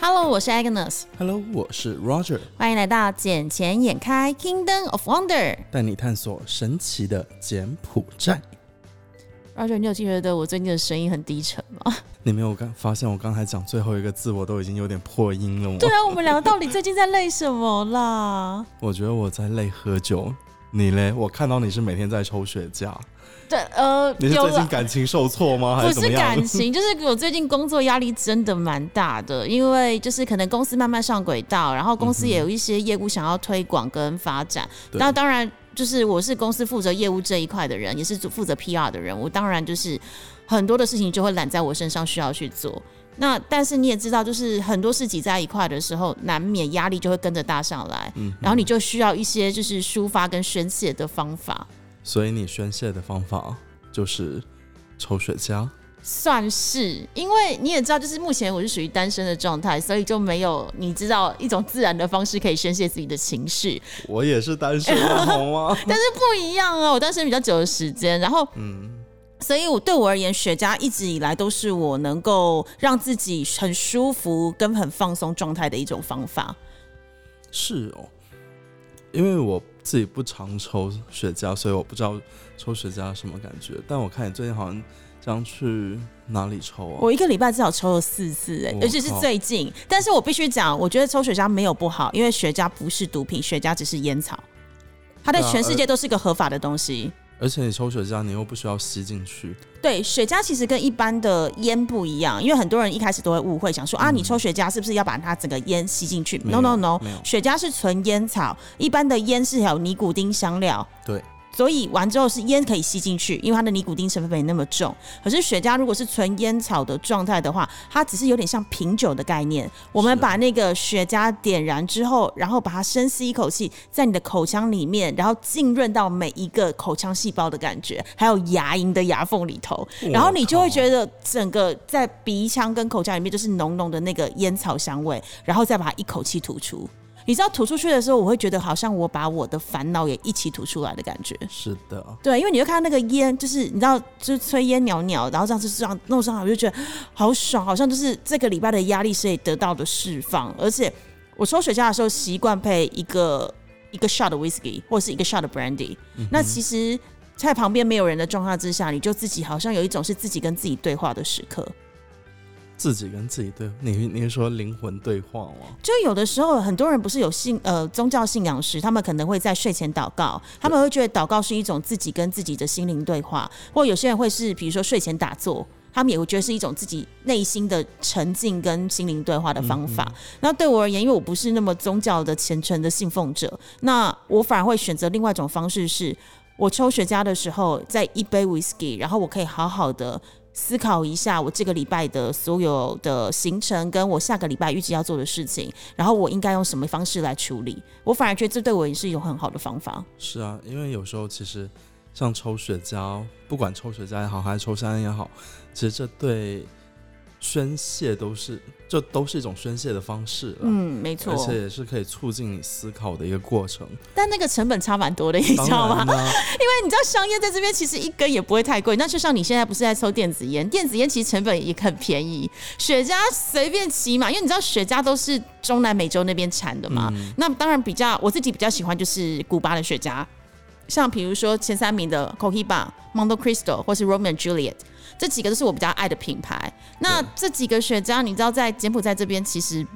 Hello，我是 Agnes。Hello，我是 Roger。欢迎来到捡钱眼开 Kingdom of Wonder，带你探索神奇的柬埔寨。Roger，你有觉得我最近的声音很低沉吗？你没有刚发现我刚才讲最后一个字，我都已经有点破音了吗？对啊，我们两个到底最近在累什么啦？我觉得我在累喝酒。你嘞？我看到你是每天在抽雪茄。对，呃，你是最近感情受挫吗？还是不是感情，就是我最近工作压力真的蛮大的，因为就是可能公司慢慢上轨道，然后公司也有一些业务想要推广跟发展。那当然，就是我是公司负责业务这一块的人，也是负责 PR 的人，我当然就是很多的事情就会揽在我身上，需要去做。那但是你也知道，就是很多事挤在一块的时候，难免压力就会跟着大上来。嗯，然后你就需要一些就是抒发跟宣泄的方法。所以你宣泄的方法就是抽雪茄，算是，因为你也知道，就是目前我是属于单身的状态，所以就没有你知道一种自然的方式可以宣泄自己的情绪。我也是单身，好吗？但是不一样啊，我单身比较久的时间，然后嗯，所以我对我而言，雪茄一直以来都是我能够让自己很舒服跟很放松状态的一种方法。是哦，因为我。自己不常抽雪茄，所以我不知道抽雪茄什么感觉。但我看你最近好像将去哪里抽啊？我一个礼拜至少抽了四次，哎，尤其是最近。但是我必须讲，我觉得抽雪茄没有不好，因为雪茄不是毒品，雪茄只是烟草，它在全世界都是一个合法的东西。而且你抽雪茄，你又不需要吸进去。对，雪茄其实跟一般的烟不一样，因为很多人一开始都会误会，想说啊，你抽雪茄是不是要把它整个烟吸进去？No No No，雪茄是纯烟草，一般的烟是有尼古丁香料。对。所以完之后是烟可以吸进去，因为它的尼古丁成分没那么重。可是雪茄如果是纯烟草的状态的话，它只是有点像品酒的概念。我们把那个雪茄点燃之后，然后把它深吸一口气，在你的口腔里面，然后浸润到每一个口腔细胞的感觉，还有牙龈的牙缝里头，然后你就会觉得整个在鼻腔跟口腔里面就是浓浓的那个烟草香味，然后再把它一口气吐出。你知道吐出去的时候，我会觉得好像我把我的烦恼也一起吐出来的感觉。是的，对，因为你会看到那个烟，就是你知道，就是炊烟袅袅，然后这样子这样弄上来，我就觉得好爽，好像就是这个礼拜的压力是得到的释放。而且我抽雪茄的时候，习惯配一个一个 shot 的 whisky 或者是一个 shot 的 brandy。那其实，在旁边没有人的状况之下，你就自己好像有一种是自己跟自己对话的时刻。自己跟自己对，你你是说灵魂对话吗？就有的时候，很多人不是有信呃宗教信仰时，他们可能会在睡前祷告，他们会觉得祷告是一种自己跟自己的心灵对话，或有些人会是比如说睡前打坐，他们也会觉得是一种自己内心的沉静跟心灵对话的方法。那对我而言，因为我不是那么宗教的虔诚的信奉者，那我反而会选择另外一种方式，是我抽雪茄的时候，在一杯 whisky，然后我可以好好的。思考一下我这个礼拜的所有的行程，跟我下个礼拜预计要做的事情，然后我应该用什么方式来处理？我反而觉得这对我也是一种很好的方法。是啊，因为有时候其实像抽雪茄，不管抽雪茄也好，还是抽香烟也好，其实这对。宣泄都是，这都是一种宣泄的方式了。嗯，没错，而且也是可以促进你思考的一个过程。但那个成本差蛮多的，你知道吗？因为你知道香烟在这边其实一根也不会太贵。那就像你现在不是在抽电子烟，电子烟其实成本也很便宜。雪茄随便骑嘛，因为你知道雪茄都是中南美洲那边产的嘛。那当然比较我自己比较喜欢就是古巴的雪茄，像比如说前三名的 Cohiba、Monte Cristo 或是 Roman Juliet。这几个都是我比较爱的品牌。那这几个雪茄，你知道在柬埔寨这边，其实，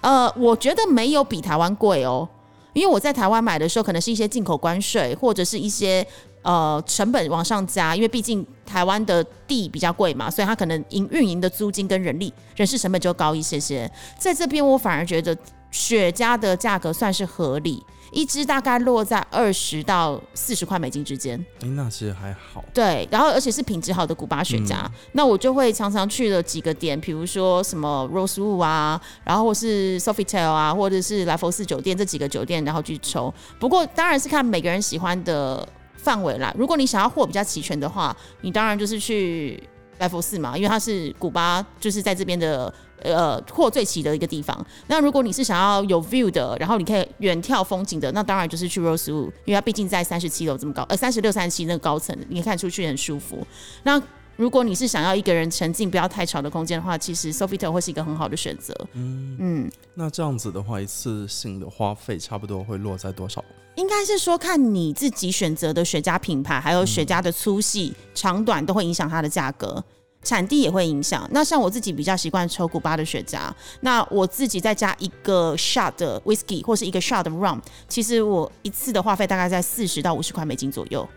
呃，我觉得没有比台湾贵哦。因为我在台湾买的时候，可能是一些进口关税，或者是一些呃成本往上加。因为毕竟台湾的地比较贵嘛，所以它可能营运营的租金跟人力、人事成本就高一些些。在这边，我反而觉得雪茄的价格算是合理。一支大概落在二十到四十块美金之间，哎，那其实还好。对，然后而且是品质好的古巴雪茄，那我就会常常去了几个点，比如说什么 Rosewood 啊，然后或是 Sofitel 啊，或者是来佛寺酒店这几个酒店，然后去抽。不过当然是看每个人喜欢的范围啦。如果你想要货比较齐全的话，你当然就是去来佛寺嘛，因为它是古巴，就是在这边的。呃，货最齐的一个地方。那如果你是想要有 view 的，然后你可以远眺风景的，那当然就是去 Rosewood，因为它毕竟在三十七楼这么高，呃，三十六、三十七那个高层，你看出去很舒服。那如果你是想要一个人沉浸、不要太吵的空间的话，其实 Sofitel 会是一个很好的选择。嗯，嗯，那这样子的话，一次性的花费差不多会落在多少？应该是说看你自己选择的雪茄品牌，还有雪茄的粗细、长短都会影响它的价格。产地也会影响。那像我自己比较习惯抽古巴的雪茄，那我自己再加一个 shot 的 whisky 或是一个 shot 的 rum，其实我一次的花费大概在四十到五十块美金左右。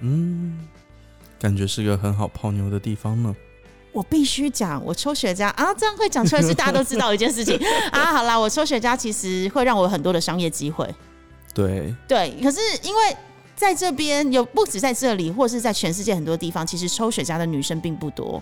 嗯，感觉是个很好泡妞的地方呢。我必须讲，我抽雪茄啊，这样会讲出来是大家都知道一件事情 啊。好啦，我抽雪茄其实会让我有很多的商业机会。对，对，可是因为在这边有不止在这里，或是在全世界很多地方，其实抽雪茄的女生并不多。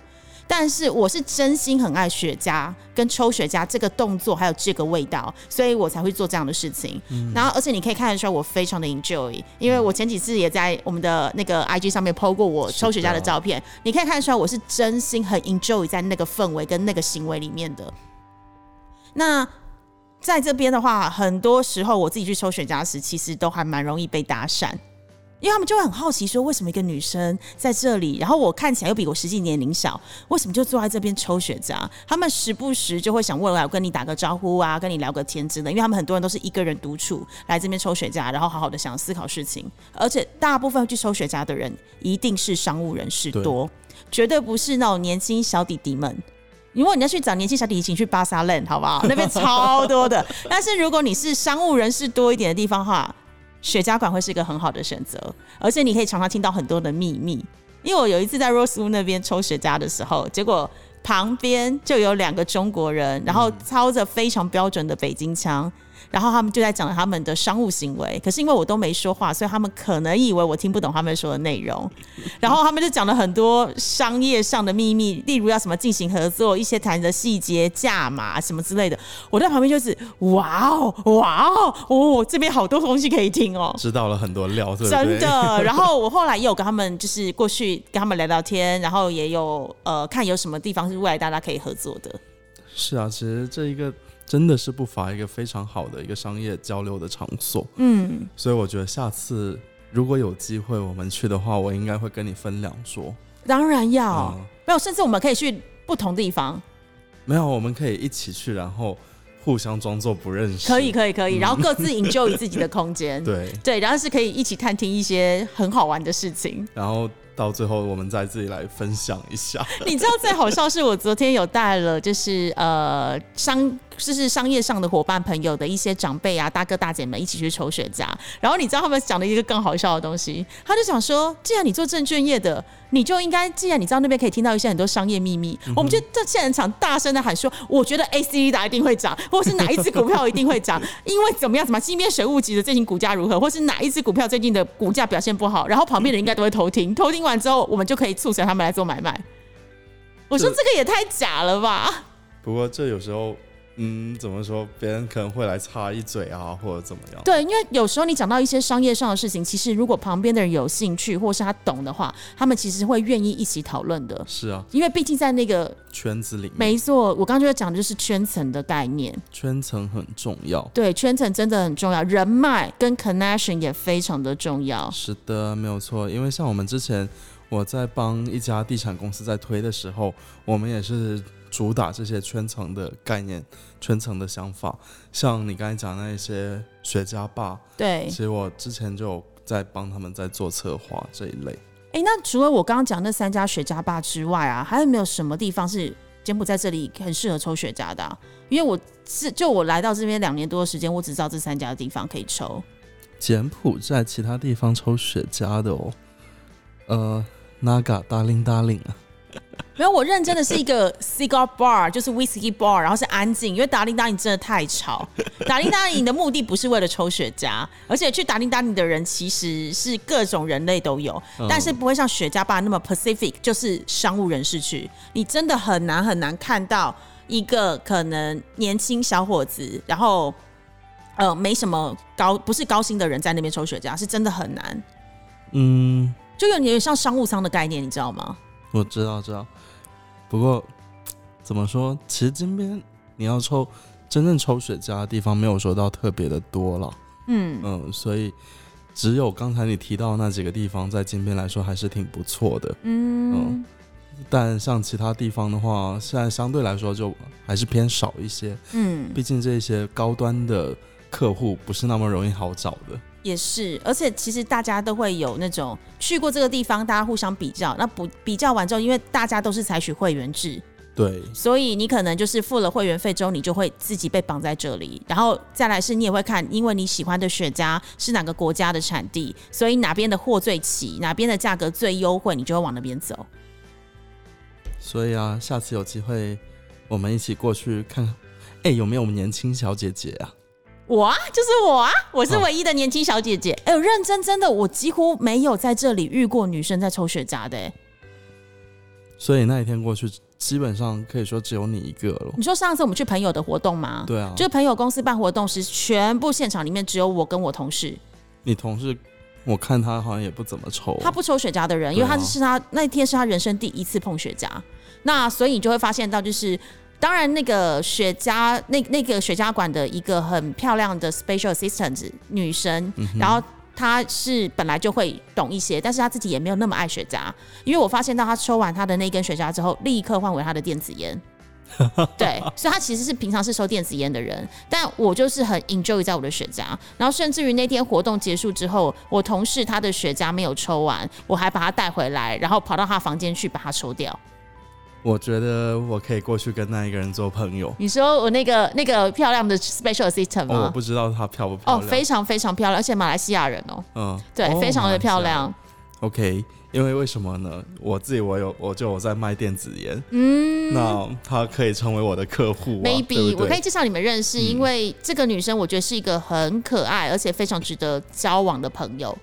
但是我是真心很爱雪茄，跟抽雪茄这个动作，还有这个味道，所以我才会做这样的事情。然后，而且你可以看得出来，我非常的 enjoy，因为我前几次也在我们的那个 IG 上面 PO 过我抽雪茄的照片，你可以看得出来，我是真心很 enjoy 在那个氛围跟那个行为里面的。那在这边的话，很多时候我自己去抽雪茄时，其实都还蛮容易被搭讪。因为他们就会很好奇，说为什么一个女生在这里，然后我看起来又比我实际年龄小，为什么就坐在这边抽雪茄？他们时不时就会想问来跟你打个招呼啊，跟你聊个天之类。因为他们很多人都是一个人独处来这边抽雪茄，然后好好的想思考事情。而且大部分去抽雪茄的人一定是商务人士多，绝对不是那种年轻小弟弟们。如果你要去找年轻小弟弟，请去巴萨勒，好不好？那边超多的。但是如果你是商务人士多一点的地方的话，雪茄馆会是一个很好的选择，而且你可以常常听到很多的秘密。因为我有一次在 Rosewood 那边抽雪茄的时候，结果旁边就有两个中国人，然后操着非常标准的北京腔。然后他们就在讲他们的商务行为，可是因为我都没说话，所以他们可能以为我听不懂他们说的内容。然后他们就讲了很多商业上的秘密，例如要什么进行合作，一些谈的细节、价码什么之类的。我在旁边就是哇哦哇哦哦，这边好多东西可以听哦，知道了很多料，真的。然后我后来也有跟他们就是过去跟他们聊聊天，然后也有呃看有什么地方是未来大家可以合作的。是啊，其实这一个。真的是不乏一个非常好的一个商业交流的场所，嗯，所以我觉得下次如果有机会我们去的话，我应该会跟你分两桌。当然要，没有，甚至我们可以去不同地方。没有，我们可以一起去，然后互相装作不认识。可以，可以，可以，然后各自 enjoy 自己的空间。对，对，然后是可以一起探听一些很好玩的事情。然后。到最后，我们再自己来分享一下。你知道最好笑是我昨天有带了，就是呃商就是商业上的伙伴朋友的一些长辈啊，大哥大姐们一起去抽雪茄。然后你知道他们讲了一个更好笑的东西，他就想说，既然你做证券业的。你就应该，既然你知道那边可以听到一些很多商业秘密，我们就在现场大声的喊说：“我觉得 A C 的一定会涨，或是哪一只股票一定会涨，因为怎么样？怎么今天水务局的最近股价如何，或是哪一只股票最近的股价表现不好？然后旁边人应该都会偷听，偷听完之后，我们就可以促成他们来做买卖。我说这个也太假了吧！不过这有时候。嗯，怎么说？别人可能会来插一嘴啊，或者怎么样？对，因为有时候你讲到一些商业上的事情，其实如果旁边的人有兴趣，或是他懂的话，他们其实会愿意一起讨论的。是啊，因为毕竟在那个圈子里面，没错。我刚刚就讲的就是圈层的概念，圈层很重要。对，圈层真的很重要，人脉跟 connection 也非常的重要。是的，没有错。因为像我们之前我在帮一家地产公司在推的时候，我们也是。主打这些圈层的概念、圈层的想法，像你刚才讲那一些雪茄吧，对，其实我之前就有在帮他们在做策划这一类。哎，那除了我刚刚讲那三家雪茄吧之外啊，还有没有什么地方是柬埔寨这里很适合抽雪茄的？因为我是就我来到这边两年多的时间，我只知道这三家的地方可以抽。柬埔寨其他地方抽雪茄的哦，呃，Naga 达令达令啊。没有，我认真的是一个 cigar bar，就是 whiskey bar，然后是安静，因为达令达令真的太吵。达令达令的目的不是为了抽雪茄，而且去达令达令的人其实是各种人类都有，但是不会像雪茄吧那么 Pacific，就是商务人士去。你真的很难很难看到一个可能年轻小伙子，然后呃没什么高不是高薪的人在那边抽雪茄，是真的很难。嗯，就有点像商务舱的概念，你知道吗？我知道，知道。不过，怎么说？其实金边你要抽真正抽雪茄的地方，没有说到特别的多了。嗯嗯，所以只有刚才你提到那几个地方，在金边来说还是挺不错的。嗯，但像其他地方的话，现在相对来说就还是偏少一些。嗯，毕竟这些高端的客户不是那么容易好找的。也是，而且其实大家都会有那种去过这个地方，大家互相比较。那不比较完之后，因为大家都是采取会员制，对，所以你可能就是付了会员费之后，你就会自己被绑在这里。然后再来是，你也会看，因为你喜欢的雪茄是哪个国家的产地，所以哪边的货最齐，哪边的价格最优惠，你就会往那边走。所以啊，下次有机会我们一起过去看看，哎，有没有我们年轻小姐姐啊？我啊，就是我啊，我是唯一的年轻小姐姐。哎、呦，认真真的，我几乎没有在这里遇过女生在抽雪茄的、哎，所以那一天过去，基本上可以说只有你一个了。你说上次我们去朋友的活动吗？对啊，就是朋友公司办活动时，全部现场里面只有我跟我同事，你同事，我看他好像也不怎么抽。他不抽雪茄的人，因为他是他那天是他人生第一次碰雪茄，那所以你就会发现到就是。当然，那个雪茄，那那个雪茄馆的一个很漂亮的 special assistant 女生，然后她是本来就会懂一些，但是她自己也没有那么爱雪茄，因为我发现到她抽完她的那根雪茄之后，立刻换回她的电子烟。对，所以她其实是平常是抽电子烟的人，但我就是很 enjoy 在我的雪茄，然后甚至于那天活动结束之后，我同事他的雪茄没有抽完，我还把他带回来，然后跑到他房间去把它抽掉。我觉得我可以过去跟那一个人做朋友。你说我那个那个漂亮的 special assistant 吗？哦，我不知道她漂不漂亮哦，非常非常漂亮，而且马来西亚人哦，嗯，对，哦非常的漂。亮。OK，因为为什么呢？我自己我有我就我在卖电子烟，嗯那她可以成为我的客户、啊。，maybe 我可以介绍你们认识，嗯因为这个女生我觉得是一个很可爱，而且非常值得交往的朋友。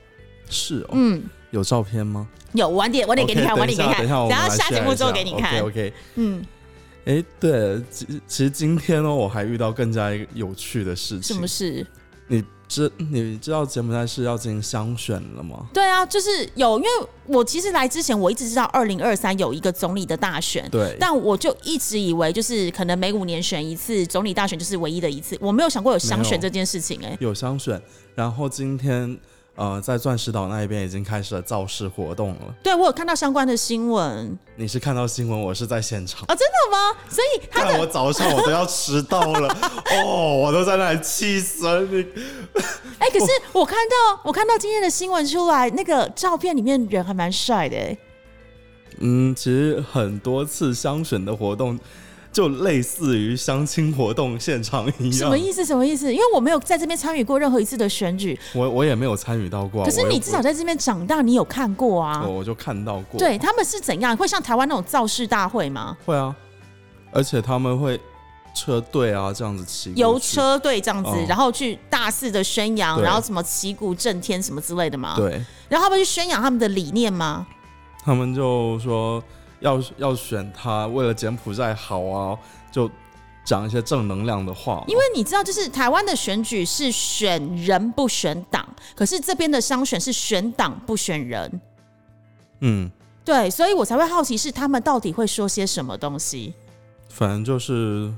是哦，嗯，有照片吗？有，晚点晚点给你看晚点给你看，等一下，等一下，节目之后给你看。OK，, 嗯，哎，对，其其实今天呢，我还遇到更加有趣的事情。什么事？你知你知道柬埔寨是要进行乡选了吗？对啊，就是有，因为我其实来之前我一直知道二零二三有一个总理的大选，对，但我就一直以为就是可能每五年选一次总理大选就是唯一的一次，我没有想过有乡没有选这件事情、哎，有乡选，然后今天呃，在钻石岛那一边已经开始了造势活动了。对我有看到相关的新闻你是看到新闻，我是在现场。哦，真的吗？所以他看的我早上我都要迟到了，哦，我都在那里气死了。你 哎、可是我看到我看到今天的新闻出来，那个照片里面人还蛮帅的、哎，嗯，其实很多次香选的活动，就类似于相亲活动现场一样。什么意思？什么意思？因为我没有在这边参与过任何一次的选举，我我也没有参与到过啊。可是你至少在这边长大，你有看过啊？我我就看到过。对，他们是怎样？会像台湾那种造势大会吗？会啊，而且他们会车队啊这样子骑由车队这样子，哦然后去大肆的宣扬，然后什么旗鼓震天什么之类的嘛？。对，然后他们去宣扬他们的理念吗？他们就说要要选他，为了柬埔寨好啊，就讲一些正能量的话。因为你知道，就是台湾的选举是选人不选党，可是这边的商选是选党不选人。嗯，对，所以我才会好奇是他们到底会说些什么东西。反正就是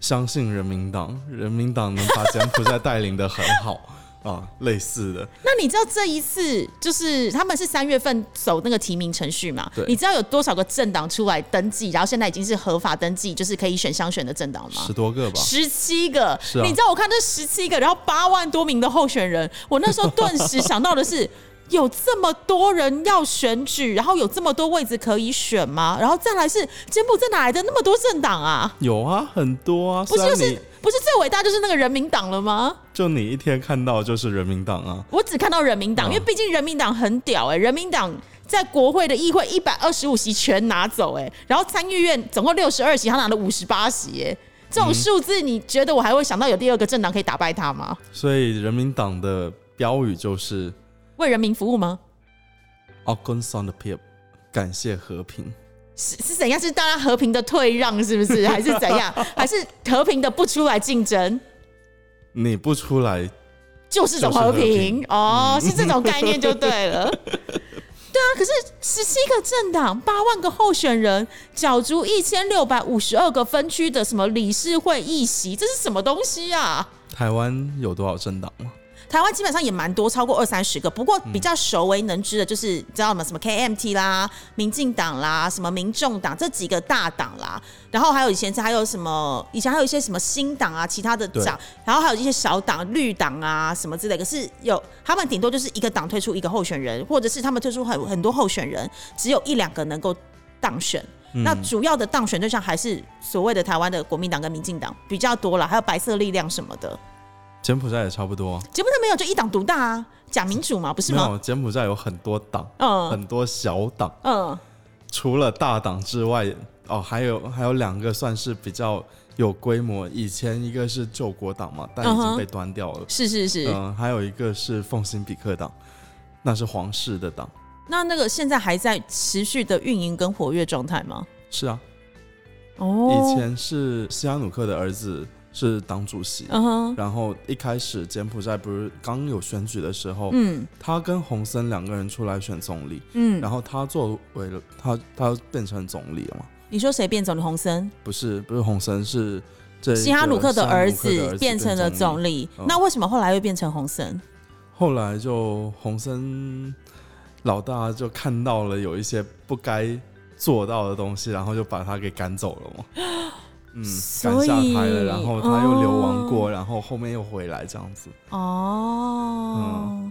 相信人民党，人民党能把柬埔寨带领的很好 啊，类似的。那你知道这一次就是他们是三月份走那个提名程序嘛对？你知道有多少个政党出来登记，然后现在已经是合法登记，就是可以选相选的政党吗十？多个吧，十七个，是啊你知道我看这十七个，然后八万多名的候选人，我那时候顿时想到的是，有这么多人要选举，然后有这么多位置可以选吗？然后再来是柬埔寨哪来的那么多政党啊？有啊，很多啊。不是就是不是最伟大就是那个人民党了吗？就你一天看到就是人民党啊，我只看到人民党，嗯因为毕竟人民党很屌哎、人民党在国会的议会一百二十五席全拿走哎、然后参议院总共六十二席，他拿了五十八席哎、这种数字，你觉得我还会想到有第二个政党可以打败他吗？所以人民党的标语就是为人民服务吗？a g o n s o n the p e o p 感谢和平。是是怎样？是大家和平的退让，是不是？还是怎样？还是和平的不出来竞争？你不出来，就是种和平哦，是这种概念就对了。对啊，可是十七个政党，八万个候选人，角逐一千六百五十二个分区的什么理事会议席，这是什么东西啊？台湾有多少政党吗？台湾基本上也蛮多，超过二三十个。不过比较熟为能知的，就是知道吗？什么 KMT 啦、民进党啦、什么民众党这几个大党啦。然后还有以前还有什么？以前还有一些什么新党啊，其他的党。然后还有一些小党、绿党啊什么之类。可是有他们顶多就是一个党推出一个候选人，或者是他们推出很很多候选人，只有一两个能够当选。那主要的当选对象还是所谓的台湾的国民党跟民进党比较多了，还有白色力量什么的。柬埔寨也差不多，柬埔寨没有就一党独大啊，假民主嘛，不是吗？柬埔寨有很多党，嗯，很多小党，嗯，除了大党之外，哦，还有还有两个算是比较有规模。以前一个是救国党嘛，但已经被端掉了。是是是，嗯，还有一个是奉新比克党，那是皇室的党。那那个现在还在持续的运营跟活跃状态吗？是啊，哦，以前是西哈努克的儿子。是党主席，然后一开始柬埔寨不是刚有选举的时候，嗯，他跟洪森两个人出来选总理，嗯，然后他作为了他他变成总理了嘛？你说谁变总理？洪森？不是，不是洪森，是这西哈努克的儿子变成了总理。那为什么后来又变成洪森？后来就洪森老大就看到了有一些不该做到的东西，然后就把他给赶走了嘛。嗯，赶下台了，然后他又流亡过，然后后面又回来这样子。哦，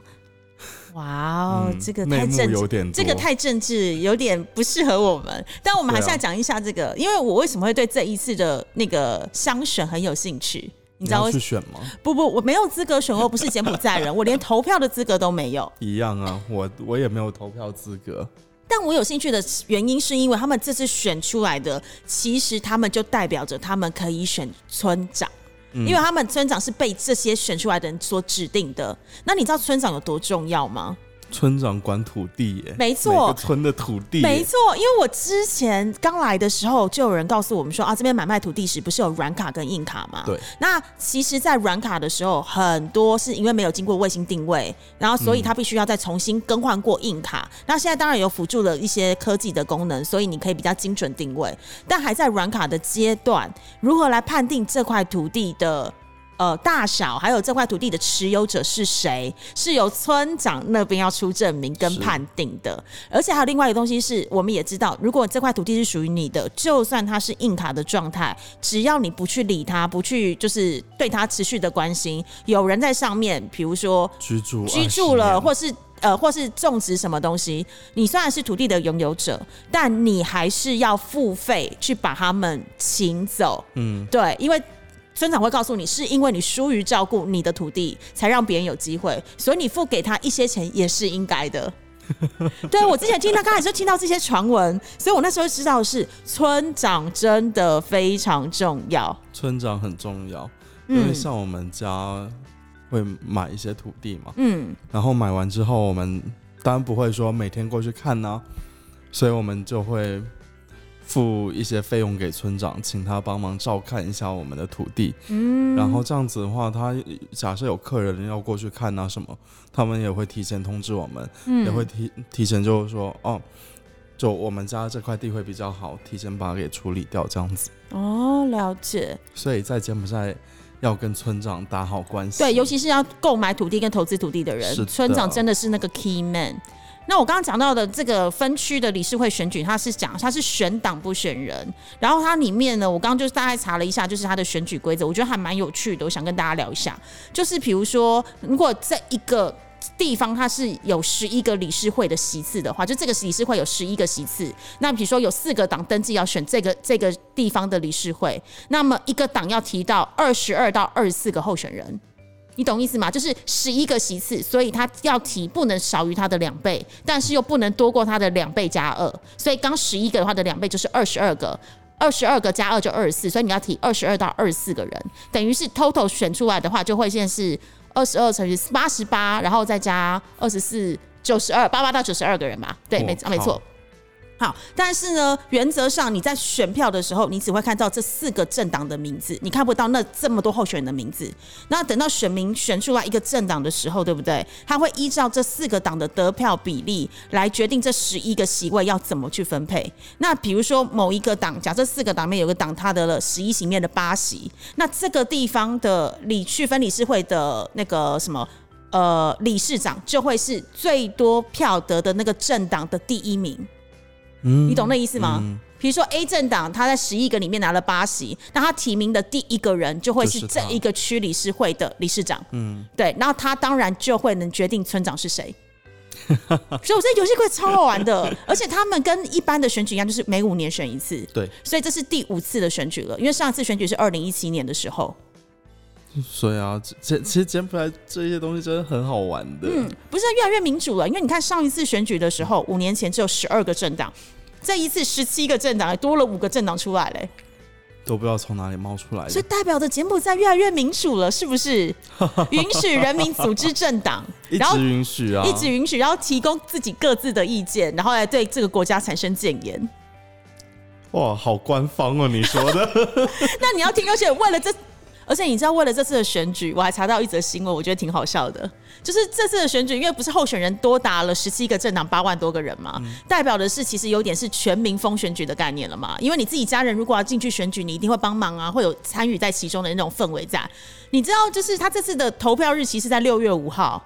哇哦，这个太政治，这个太政治，有点不适合我们。但我们还是要讲一下这个，因为我为什么会对这一次的那个商选很有兴趣？你知道去选吗？不不，我没有资格选，我不是柬埔寨人，我连投票的资格都没有。一样啊，我我也没有投票资格。但我有兴趣的原因，是因为他们这次选出来的，其实他们就代表着他们可以选村长，因为他们村长是被这些选出来的人所指定的。那你知道村长有多重要吗？村长管土地耶，没错，村的土地，没错。因为我之前刚来的时候，就有人告诉我们说啊，这边买卖土地时不是有软卡跟硬卡吗？对。那其实，在软卡的时候，很多是因为没有经过卫星定位，然后所以它必须要再重新更换过硬卡。那现在当然有辅助了一些科技的功能，所以你可以比较精准定位，但还在软卡的阶段，如何来判定这块土地的？呃，大小还有这块土地的持有者是谁，是由村长那边要出证明跟判定的。而且还有另外一个东西是，我们也知道，如果这块土地是属于你的，就算它是硬卡的状态，只要你不去理它，不去就是对它持续的关心，有人在上面，比如说居住居住了，或是呃，或是种植什么东西，你虽然是土地的拥有者，但你还是要付费去把他们请走。嗯，对，因为。村长会告诉你，是因为你疏于照顾你的土地，才让别人有机会，所以你付给他一些钱也是应该的。对我之前听到刚才就听到这些传闻，所以我那时候知道是村长真的非常重要。村长很重要，因为像我们家会买一些土地嘛，嗯，然后买完之后，我们当然不会说每天过去看呢，所以我们就会。付一些费用给村长，请他帮忙照看一下我们的土地。嗯，然后这样子的话，他假设有客人要过去看啊什么，他们也会提前通知我们，也会提提前就是说，哦，就我们家这块地会比较好，提前把它给处理掉，这样子。哦，了解。所以在柬埔寨要跟村长打好关系。对，尤其是要购买土地跟投资土地的人，村长真的是那个 key man。那我刚刚讲到的这个分区的理事会选举，它是讲它是选党不选人，然后它里面呢，我刚刚就大概查了一下，就是它的选举规则，我觉得还蛮有趣的，我想跟大家聊一下。就是比如说，如果这一个地方它是有十一个理事会的席次的话，就这个理事会有十一个席次，那比如说有四个党登记要选这个这个地方的理事会，那么一个党要提到二十二到二十四个候选人。你懂意思吗？就是十一个席次，所以他要提不能少于他的两倍，但是又不能多过他的两倍加二。所以刚十一个的话的两倍就是二十二个，二十二个加二就二十四，所以你要提二十二到二十四个人，等于是 total 选出来的话就会现在是二十二乘以八十八，然后再加二十四，九十二，八八到九十二个人吧？对，没没错。好，但是呢，原则上你在选票的时候，你只会看到这四个政党的名字，你看不到那这么多候选人的名字。那等到选民选出来一个政党的时候，对不对？他会依照这四个党的得票比例来决定这十一个席位要怎么去分配。那比如说某一个党，假设四个党里面有个党他得了十一席面的八席，那这个地方的理区分理事会的那个什么？呃理事长就会是最多票得的那个政党的第一名。嗯你懂那意思吗？嗯比如说 A 政党，他在十一个里面拿了八席，那他提名的第一个人就会是这一个区理事会的理事长。嗯，对，然后他当然就会能决定村长是谁。所以我这游戏会超好玩的，而且他们跟一般的选举一样，就是每五年选一次。对，所以这是第五次的选举了，因为上一次选举是二零一七年的时候。所以啊，这这其实柬埔寨这些东西真的很好玩的。嗯，不是越来越民主了，因为你看上一次选举的时候，五年前只有十二个政党，这一次十七个政党，多了五个政党出来嘞，都不知道从哪里冒出来的，所以代表的柬埔寨越来越民主了，是不是？允许人民组织政党，一 然后直允许啊，一直允许，然后提供自己各自的意见，然后来对这个国家产生谏言。哇，好官方哦，你说的。那你要听，而且为了这，而且你知道，为了这次的选举，我还查到一则新闻，我觉得挺好笑的。就是这次的选举，因为不是候选人多达了十七个政党八万多个人嘛，代表的是其实有点是全民风选举的概念了嘛。因为你自己家人如果要进去选举，你一定会帮忙啊，会有参与在其中的那种氛围在。你知道，就是他这次的投票日期是在六月五号，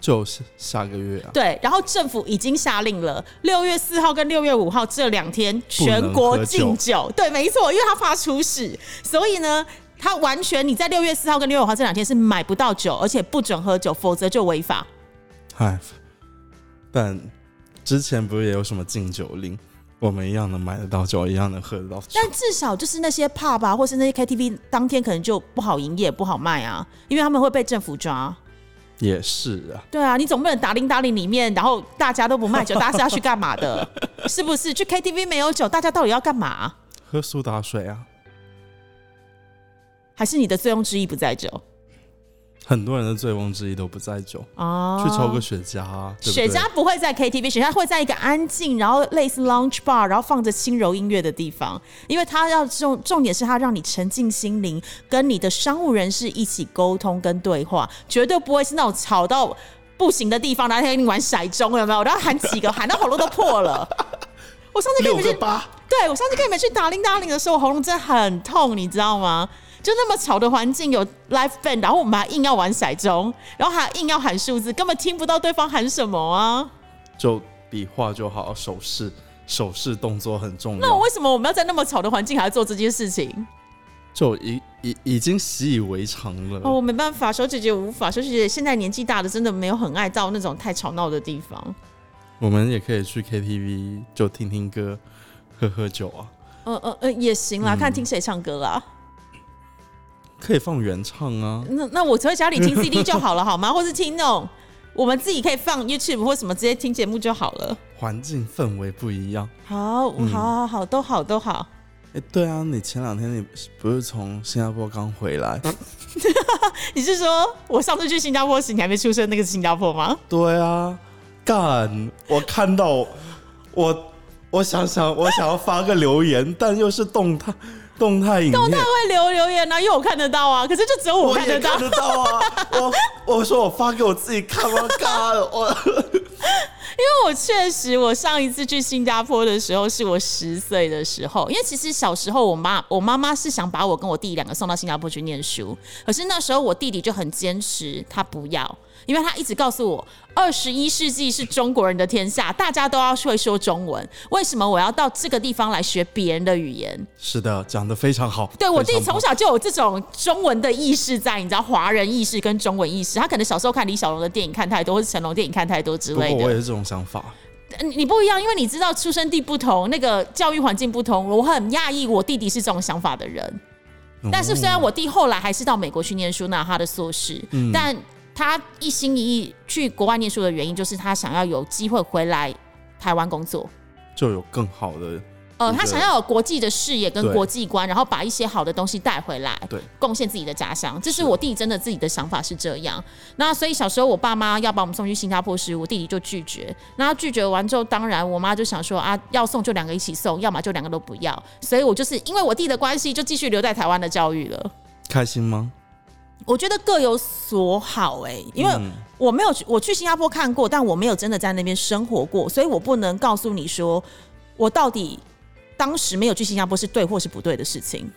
就是下个月啊，对，然后政府已经下令了，六月四号跟六月五号这两天全国禁酒。对，没错，因为他怕出事，所以呢，他完全你在六月四号跟六月五号这两天是买不到酒，而且不准喝酒，否则就违法。嗨，但之前不是也有什么禁酒令？我们一样能买得到酒，一样能喝得到酒。但至少就是那些 pub 啊，或是那些 KTV，当天可能就不好营业、不好卖啊，因为他们会被政府抓。也是啊，对啊，你总不能打铃打铃里面，然后大家都不卖酒，大家是要去干嘛的？是不是？去 KTV 没有酒，大家到底要干嘛？喝苏打水啊，还是你的醉翁之意不在酒？很多人的醉翁之意都不在酒，哦，去抽个雪茄啊，对不对雪茄不会在 KTV，雪茄会在一个安静，然后类似 lounge bar，然后放着轻柔音乐的地方，因为它要重重点是它让你沉浸心灵，跟你的商务人士一起沟通跟对话，绝对不会是那种吵到不行的地方，然后跟你玩骰盅，有没有？然后喊几个，喊到喉咙都破了。我上次跟你们去，对我上次跟你们去打铃打铃的时候，我喉咙真的很痛，你知道吗？就那么吵的环境，有 live band，然后我们还硬要玩骰盅，然后还硬要喊数字，根本听不到对方喊什么啊！就比划就好，手势手势动作很重要。那我为什么我们要在那么吵的环境还要做这件事情？就已已已经习以为常了。哦，我没办法，小姐姐无法，小姐姐现在年纪大了，真的没有很爱到那种太吵闹的地方。我们也可以去 KTV 就听听歌，喝喝酒啊，嗯嗯嗯，也行啦，看听谁唱歌啦。可以放原唱啊。那那我在家里听 CD 就好了，好吗？或是听那种我们自己可以放 YouTube 或什么，直接听节目就好了。环境氛围不一样。好，嗯好，好，好，都好，都好。哎、对啊，你前两天你不是从新加坡刚回来？你是说我上次去新加坡时你还没出生，那个是新加坡吗？对啊，干！我看到我，我想想，我想要发个留言，但又是动态动态影片，会留留言啊，因为我看得到啊，可是就只有我我看得到也看。得到啊。我我说我发给我自己看吗？干！我 因为我确实，我上一次去新加坡的时候是我十岁的时候。因为其实小时候，我妈我妈妈是想把我跟我弟弟两个送到新加坡去念书，可是那时候我弟弟就很坚持，他不要，因为他一直告诉我，二十一世纪是中国人的天下，大家都要会说中文，为什么我要到这个地方来学别人的语言？是的，讲的非常好。对我弟从小就有这种中文的意识在，你知道华人意识跟中文意识。他可能小时候看李小龙的电影看太多，或是成龙电影看太多之类的我。也是这种想法。呃你不一样，因为你知道出生地不同，那个教育环境不同。我很讶异，我弟弟是这种想法的人。但是虽然我弟后来还是到美国去念书，拿他的硕士，嗯但他一心一意去国外念书的原因，就是他想要有机会回来台湾工作。就有更好的呃，他想要有国际的视野跟国际观，然后把一些好的东西带回来，对贡献自己的家乡。这是是我弟真的自己的想法是这样。那所以小时候我爸妈要把我们送去新加坡时，我弟弟就拒绝。那他拒绝完之后，当然我妈就想说啊，要送就两个一起送，要么就两个都不要。所以我就是因为我弟的关系，就继续留在台湾的教育了。开心吗？我觉得各有所好哎、因为嗯我没有去，我去新加坡看过，但我没有真的在那边生活过，所以我不能告诉你说我到底当时没有去新加坡是对或是不对的事情。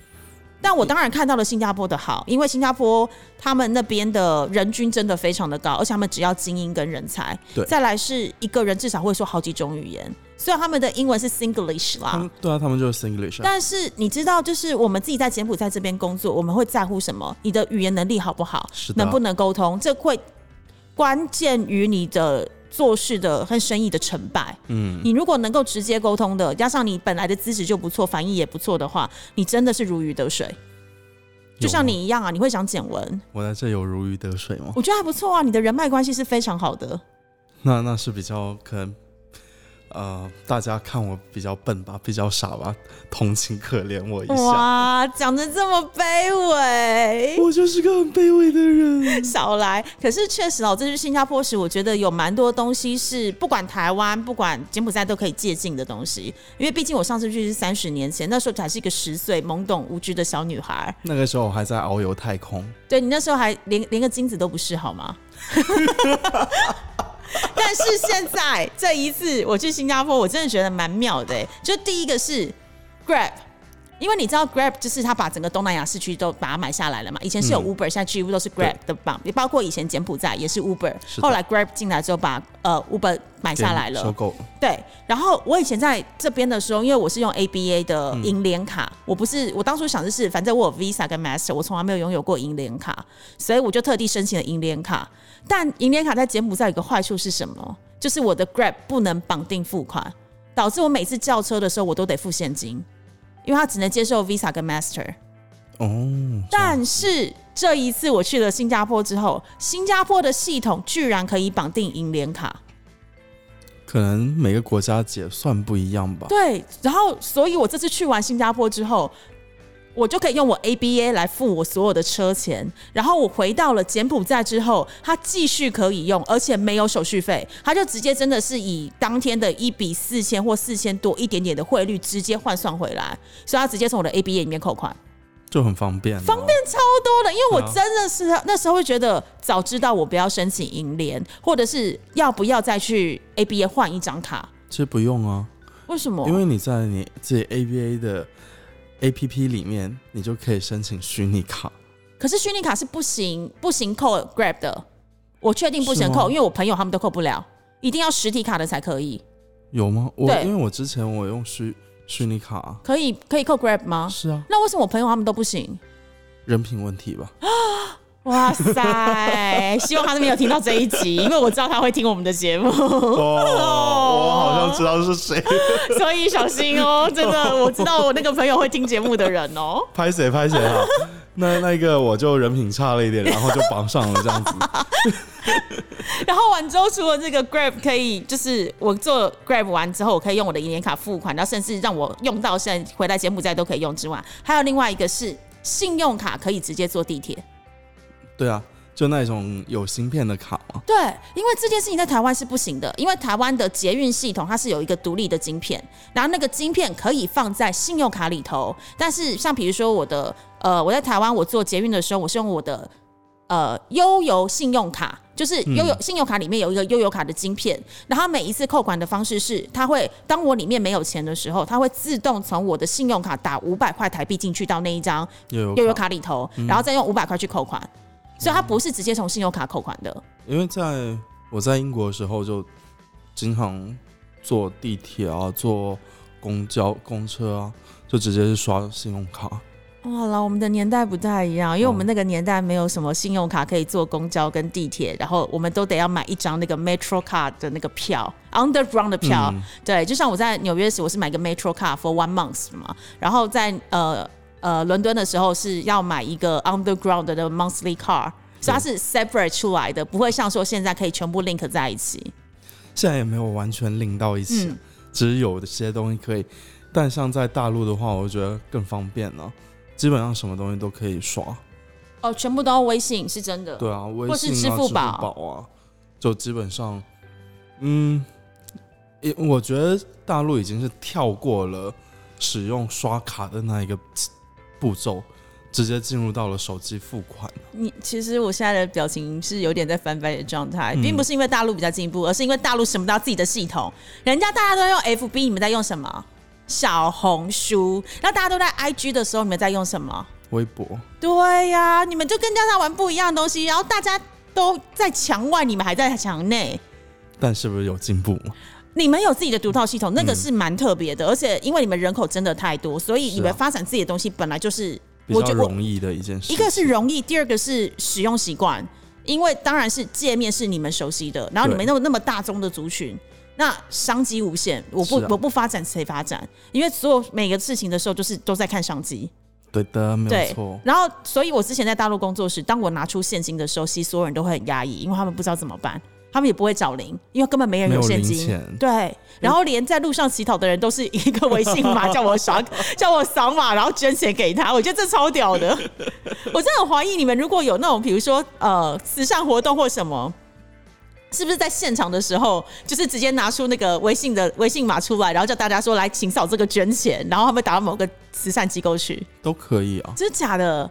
但我当然看到了新加坡的好，因为新加坡他们那边的人均真的非常的高，而且他们只要精英跟人才。对再来是一个人至少会说好几种语言，虽然他们的英文是 Singlish 啦对啊，他们就是 Singlish 啊。但是你知道，就是我们自己在柬埔寨这边工作，我们会在乎什么？你的语言能力好不好？是的能不能沟通？这会关键于你的做事的和生意的成败。嗯，你如果能够直接沟通的，加上你本来的资质就不错，反应也不错的话，你真的是如鱼得水。就像，你一样啊，你会讲简文，我在这有如鱼得水吗？我觉得还不错啊。你的人脉关系是非常好的。那那是比较可能，呃，大家看我比较笨吧，比较傻吧，同情可怜我一下。哇，讲的这么卑微。我就是个很卑微的人。少来。可是确实哦，这是新加坡时，我觉得有蛮多东西是不管台湾、不管柬埔寨都可以借鉴的东西。因为毕竟我上次去是三十年前，那时候才是一个十岁懵懂无知的小女孩。那个时候我还在遨游太空，对你那时候还连连个金子都不是，好吗？但是现在这一次我去新加坡，我真的觉得蛮妙的、欸。就第一个是 Grab，因为你知道 Grab 就是他把整个东南亚市区都把它买下来了嘛。以前是有嗯 Uber，、现在几乎都是 Grab 的榜，也包括以前柬埔寨也是 Uber，是后来 Grab 进来之后把呃 Uber 买下来了。收购对，然后我以前在这边的时候，因为我是用 ABA 的银联卡，我不是我当初想的是，反正我有 Visa 跟 Master，我从来没有拥有过银联卡，所以我就特地申请了银联卡。但银联卡在柬埔寨有个坏处是什么？就是我的 Grab 不能绑定付款，导致我每次叫车的时候我都得付现金，因为它只能接受 Visa 跟 Master。哦，但是这一次我去了新加坡之后，新加坡的系统居然可以绑定银联卡。可能每个国家结算不一样吧。对，然后所以我这次去完新加坡之后，我就可以用我 ABA 来付我所有的车钱，然后我回到了柬埔寨之后，他继续可以用，而且没有手续费，他就直接真的是以当天的一比四千或四千多一点点的汇率直接换算回来，所以他直接从我的 ABA 里面扣款。就很方便、方便。超多的，因为我真的是那时候会觉得，早知道我不要申请银联，或者是要不要再去 ABA 换一张卡？其实不用啊，为什么？因为你在你自己 ABA 的 APP 里面，你就可以申请虚拟卡。可是虚拟卡是不行不行扣 Grab 的，我确定不行扣，因为我朋友他们都扣不了，一定要实体卡的才可以。有吗？我因为我之前我用虚虚拟卡啊、可以可以扣 Grab 吗？是啊，那为什么我朋友他们都不行？人品问题吧。哇塞！希望他没有听到这一集，因为我知道他会听我们的节目，哦，我好像知道是谁。所以小心哦！真的，我知道我那个朋友会听节目的人哦。拍谁拍谁哈。那那个我就人品差了一点，然后就绑上了这样子。然后完之后，除了这个 Grab 可以，就是我做 Grab 完之后，我可以用我的银联卡付款，然后甚至让我用到现在回来柬埔寨都可以用之外，还有另外一个是信用卡可以直接坐地铁。对啊，就那种有芯片的卡嘛。对，因为这件事情在台湾是不行的，因为台湾的捷运系统它是有一个独立的晶片，然后那个晶片可以放在信用卡里头，但是像比如说我的呃，我在台湾我做捷运的时候，我是用我的呃悠游信用卡。就是悠游信用卡里面有一个悠游卡的晶片，然后每一次扣款的方式是，它会当我里面没有钱的时候，它会自动从我的信用卡打五百块台币进去到那一张悠游悠游卡里头，然后再用五百块去扣款，所以它不是直接从信用卡扣款的。因为在我在英国的时候，就经常坐地铁啊，坐公交、公车啊，就直接是刷信用卡。哦好了，我们的年代不太一样，因为我们哦那个年代没有什么信用卡可以坐公交跟地铁，然后我们都得要买一张那个 Metro Card 的那个票，Underground 的票。嗯对，就像我在纽约时，我是买个 Metro Card for one month 嘛，然后在呃呃伦敦的时候是要买一个 Underground 的 monthly card，所以它是 separate 出来的，不会像说现在可以全部 link 在一起。现在也没有完全 link 到一起，嗯只是有的些东西可以。但像在大陆的话，我觉得更方便了、基本上什么东西都可以刷。哦，全部都要微信是真的。对啊，微或是信啊、支付支宝宝啊，就基本上，嗯，也我觉得大陆已经是跳过了使用刷卡的那一个步骤，直接进入到了手机付款。你其实我现在的表情是有点在翻白眼的状态，嗯并不是因为大陆比较进步，而是因为大陆什么都要自己的系统，人家大家都在用 FB，你们在用什么？小红书，那大家都在 IG 的时候，你们在用什么？微博，对呀，你们就跟大家玩不一样的东西，然后大家都在墙外，你们还在墙内。但是不是有进步？你们有自己的独套系统，那个是蛮特别的，而且因为你们人口真的太多，所以你们发展自己的东西本来就是比较容易的一件事。一个是容易，第二个是使用习惯，因为当然是界面是你们熟悉的，然后你们那么那么大众的族群，那商机无限。我不我不发展谁发展？因为所有每个事情的时候，就是都在看商机。对的，没有错。然后，所以我之前在大陆工作时，当我拿出现金的时候，其实所有人都会很压抑，因为他们不知道怎么办。他们也不会找零，因为根本没人有现金。对，然后连在路上乞讨的人都是一个微信码 叫我扫，叫我扫码，然后捐钱给他。我觉得这超屌的。我真的很怀疑你们如果有那种，比如说呃慈善活动或什么，是不是在现场的时候，就是直接拿出那个微信的微信码出来，然后叫大家说来请扫这个捐钱，然后他们打到某个慈善机构去，都可以啊。真的假的？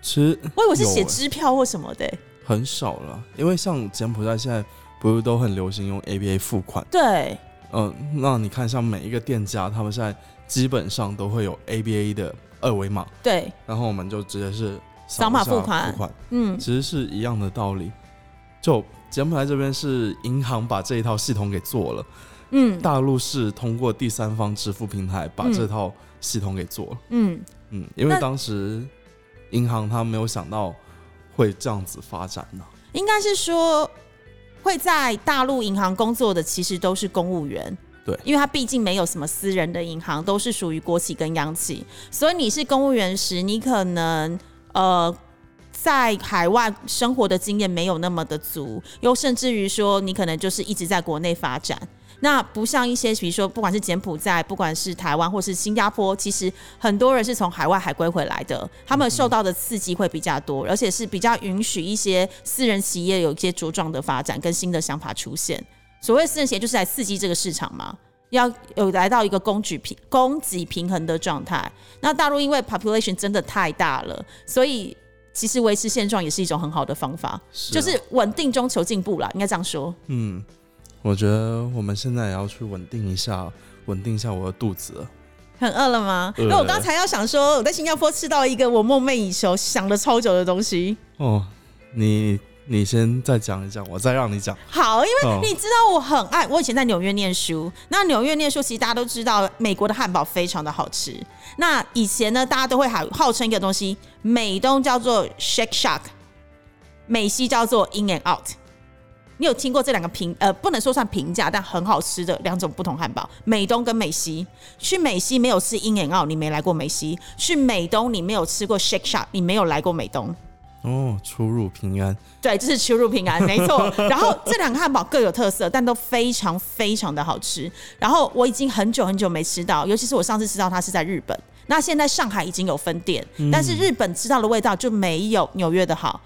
其实我以为是写支票或什么的。很少了，因为像柬埔寨现在不是都很流行用 ABA 付款？对，嗯，那你看像每一个店家，他们现在基本上都会有 ABA 的二维码，对，然后我们就直接是扫码付款，付款，嗯，其实是一样的道理。就柬埔寨这边是银行把这一套系统给做了，嗯，大陆是通过第三方支付平台把这套系统给做了，嗯。嗯，因为当时银行他没有想到。会这样子发展呢？应该是说，会在大陆银行工作的其实都是公务员，对，因为他毕竟没有什么私人的银行，都是属于国企跟央企，所以你是公务员时，你可能呃在海外生活的经验没有那么的足，又甚至于说你可能就是一直在国内发展。那不像一些，比如说，不管是柬埔寨，不管是台湾，或是新加坡，其实很多人是从海外海归回来的，他们受到的刺激会比较多，而且是比较允许一些私人企业有一些茁壮的发展跟新的想法出现。所谓私人企业，就是来刺激这个市场嘛，要有来到一个供给平供给平衡的状态。那大陆因为 population 真的太大了，所以其实维持现状也是一种很好的方法，就是稳定中求进步啦，应该这样说。嗯。我觉得我们现在也要去稳定一下，稳定一下我的肚子。很饿了吗？那我刚才要想说，我在新加坡吃到一个我梦寐以求、想了超久的东西。哦，你你先再讲一讲，我再让你讲。好，因为你知道我很爱，我以前在纽约念书。那纽约念书，其实大家都知道，美国的汉堡非常的好吃。那以前呢，大家都会喊号称一个东西，美东叫做 Shake Shack，美西叫做 In and Out。你有听过这两个评呃，不能说算平价，但很好吃的两种不同汉堡，美东跟美西。去美西没有吃 In and Out，你没来过美西；去美东你没有吃过 Shake Shack，你没有来过美东。哦，出入平安。对，这是出入平安，没错。然后这两个汉堡各有特色，但都非常非常的好吃。然后我已经很久很久没吃到，尤其是我上次吃到它是在日本。那现在上海已经有分店，但是日本吃到的味道就没有纽约的好。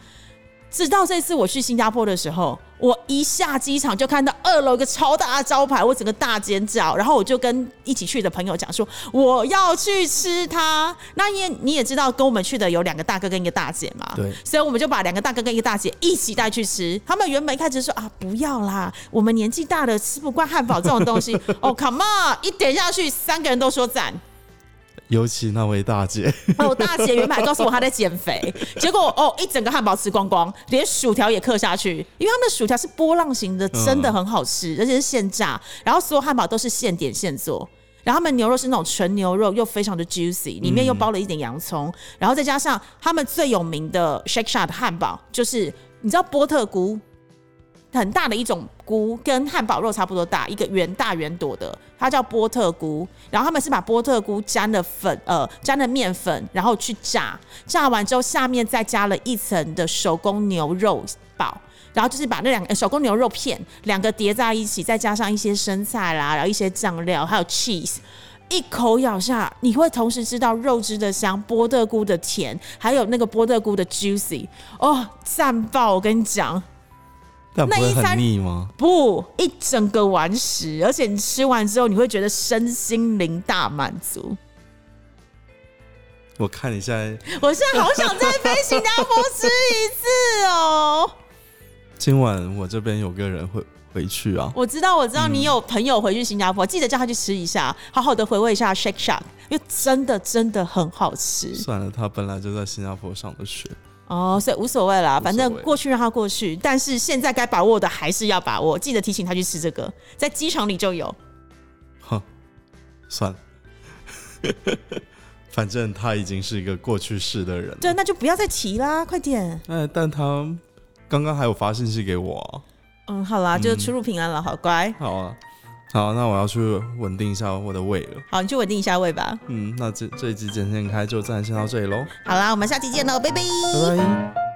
直到这次我去新加坡的时候，我一下机场就看到二楼一个超大的招牌，我整个大尖叫，然后我就跟一起去的朋友讲说我要去吃它。那因为你也知道，跟我们去的有两个大哥跟一个大姐嘛，对，所以我们就把两个大哥跟一个大姐一起带去吃。他们原本一开始说啊，不要啦，我们年纪大了吃不惯汉堡这种东西。哦，Come on，一点下去，三个人都说赞。尤其那位大姐，哦，大姐原本告诉我她在减肥，结果哦，一整个汉堡吃光光，连薯条也嗑下去，因为他们的薯条是波浪形的，真的很好吃，而且是现炸，然后所有汉堡都是现点现做，然后他们牛肉是那种纯牛肉，又非常的 juicy，里面又包了一点洋葱，然后再加上他们最有名的 shake shack 汉堡，就是你知道波特菇。很大的一种菇，跟汉堡肉差不多大，一个圆大圆朵的，它叫波特菇。然后他们是把波特菇沾了粉，呃，沾了面粉，然后去炸。炸完之后，下面再加了一层的手工牛肉堡，然后就是把那两个手工牛肉片两个叠在一起，再加上一些生菜啦，然后一些酱料，还有 cheese，一口咬下，你会同时知道肉汁的香，波特菇的甜，还有那个波特菇的 juicy，哦，赞爆！我跟你讲。那一餐腻吗？不，一整个完食，而且你吃完之后，你会觉得身心灵大满足。我看你现在，我现在好想再飞新加坡吃一次哦。今晚我这边有个人会回去啊，我知道，我知道你有朋友回去新加坡，记得叫他去吃一下，好好的回味一下 Shake Shack，因为真的真的很好吃。算了，他本来就在新加坡上的学，哦，所以无所谓啦，反正过去让它过去，但是现在该把握的还是要把握，记得提醒他去吃这个，在机场里就有。哼，算了，反正他已经是一个过去式的人。对，那就不要再提啦，快点。哎，但他刚刚还有发信息给我啊、嗯，好啦，就出入平安了，好乖。好啊，好那我要去稳定一下我的胃了。好你去稳定一下胃吧。嗯那这这一集剪线开就暂时先到这里喽好啦我们下期见喽拜拜。拜拜。